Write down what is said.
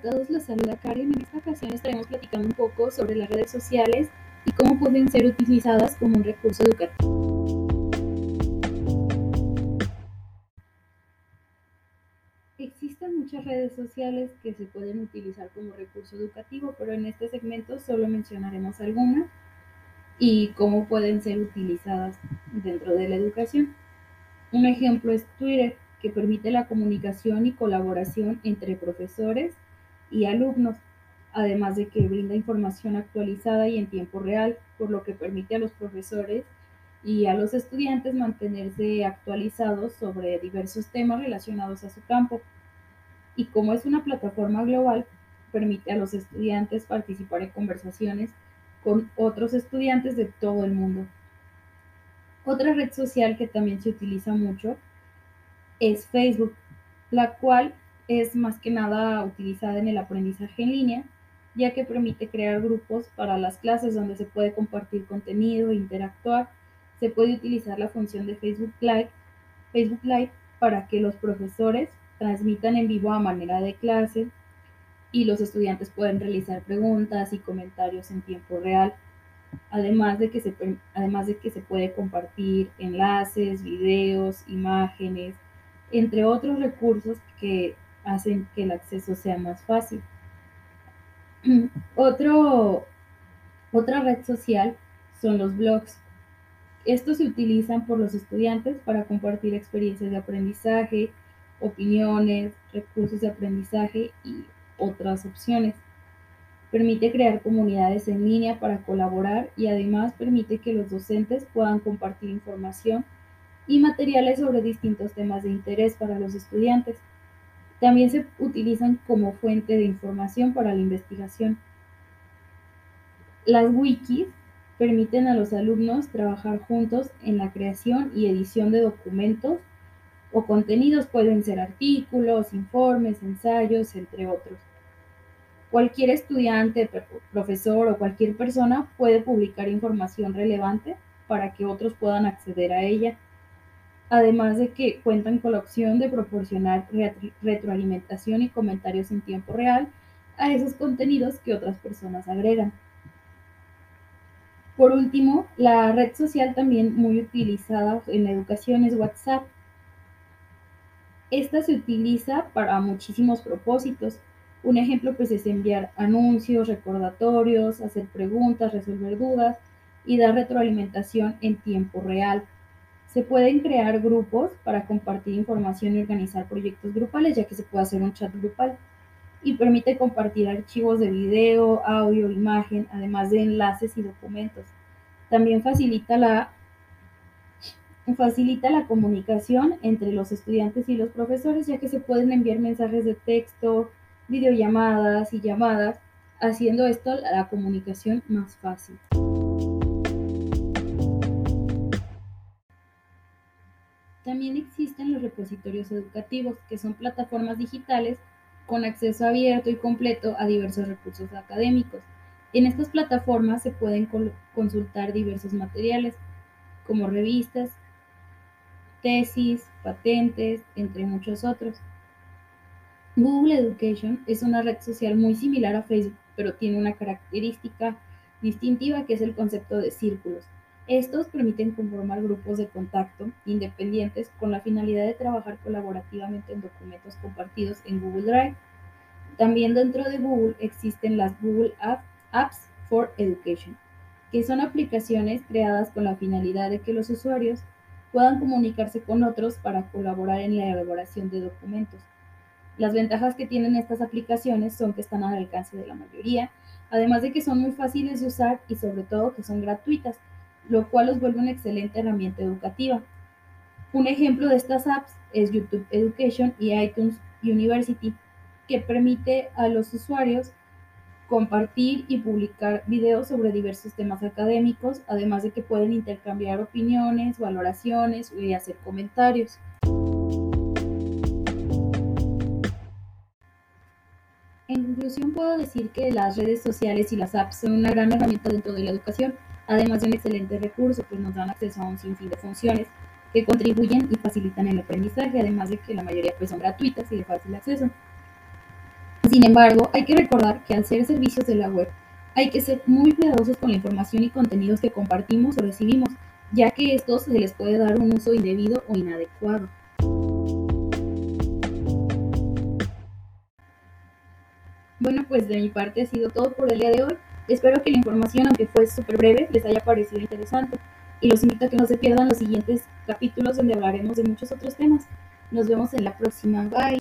todos, los saluda Karen. En esta ocasión estaremos platicando un poco sobre las redes sociales y cómo pueden ser utilizadas como un recurso educativo. Existen muchas redes sociales que se pueden utilizar como recurso educativo, pero en este segmento solo mencionaremos algunas y cómo pueden ser utilizadas dentro de la educación. Un ejemplo es Twitter que permite la comunicación y colaboración entre profesores y alumnos, además de que brinda información actualizada y en tiempo real, por lo que permite a los profesores y a los estudiantes mantenerse actualizados sobre diversos temas relacionados a su campo. Y como es una plataforma global, permite a los estudiantes participar en conversaciones con otros estudiantes de todo el mundo. Otra red social que también se utiliza mucho es Facebook, la cual es más que nada utilizada en el aprendizaje en línea, ya que permite crear grupos para las clases donde se puede compartir contenido e interactuar. Se puede utilizar la función de Facebook Live, Facebook Live para que los profesores transmitan en vivo a manera de clase y los estudiantes pueden realizar preguntas y comentarios en tiempo real. Además de, que se, además de que se puede compartir enlaces, videos, imágenes, entre otros recursos que hacen que el acceso sea más fácil. Otra red social son los blogs. Estos se utilizan por los estudiantes para compartir experiencias de aprendizaje, opiniones, recursos de aprendizaje y otras opciones. Permite crear comunidades en línea para colaborar y además permite que los docentes puedan compartir información y materiales sobre distintos temas de interés para los estudiantes. También se utilizan como fuente de información para la investigación. Las wikis permiten a los alumnos trabajar juntos en la creación y edición de documentos o contenidos, pueden ser artículos, informes, ensayos, entre otros. Cualquier estudiante, profesor o cualquier persona puede publicar información relevante para que otros puedan acceder a ella además de que cuentan con la opción de proporcionar retroalimentación y comentarios en tiempo real a esos contenidos que otras personas agregan. Por último, la red social también muy utilizada en la educación es WhatsApp. Esta se utiliza para muchísimos propósitos. Un ejemplo pues es enviar anuncios, recordatorios, hacer preguntas, resolver dudas y dar retroalimentación en tiempo real. Se pueden crear grupos para compartir información y organizar proyectos grupales, ya que se puede hacer un chat grupal. Y permite compartir archivos de video, audio, imagen, además de enlaces y documentos. También facilita la, facilita la comunicación entre los estudiantes y los profesores, ya que se pueden enviar mensajes de texto, videollamadas y llamadas, haciendo esto la comunicación más fácil. También existen los repositorios educativos, que son plataformas digitales con acceso abierto y completo a diversos recursos académicos. En estas plataformas se pueden consultar diversos materiales, como revistas, tesis, patentes, entre muchos otros. Google Education es una red social muy similar a Facebook, pero tiene una característica distintiva que es el concepto de círculos. Estos permiten conformar grupos de contacto independientes con la finalidad de trabajar colaborativamente en documentos compartidos en Google Drive. También dentro de Google existen las Google Apps for Education, que son aplicaciones creadas con la finalidad de que los usuarios puedan comunicarse con otros para colaborar en la elaboración de documentos. Las ventajas que tienen estas aplicaciones son que están al alcance de la mayoría, además de que son muy fáciles de usar y sobre todo que son gratuitas, lo cual los vuelve una excelente herramienta educativa. Un ejemplo de estas apps es YouTube Education y iTunes University, que permite a los usuarios compartir y publicar videos sobre diversos temas académicos, además de que pueden intercambiar opiniones, valoraciones y hacer comentarios. En conclusión, puedo decir que las redes sociales y las apps son una gran herramienta dentro de la educación además de un excelente recurso, pues nos dan acceso a un sinfín de funciones que contribuyen y facilitan el aprendizaje, además de que la mayoría pues son gratuitas y de fácil acceso. Sin embargo, hay que recordar que al ser servicios de la web, hay que ser muy cuidadosos con la información y contenidos que compartimos o recibimos, ya que estos se les puede dar un uso indebido o inadecuado. Bueno, pues de mi parte ha sido todo por el día de hoy. Espero que la información, aunque fue súper breve, les haya parecido interesante. Y los invito a que no se pierdan los siguientes capítulos donde hablaremos de muchos otros temas. Nos vemos en la próxima. Bye.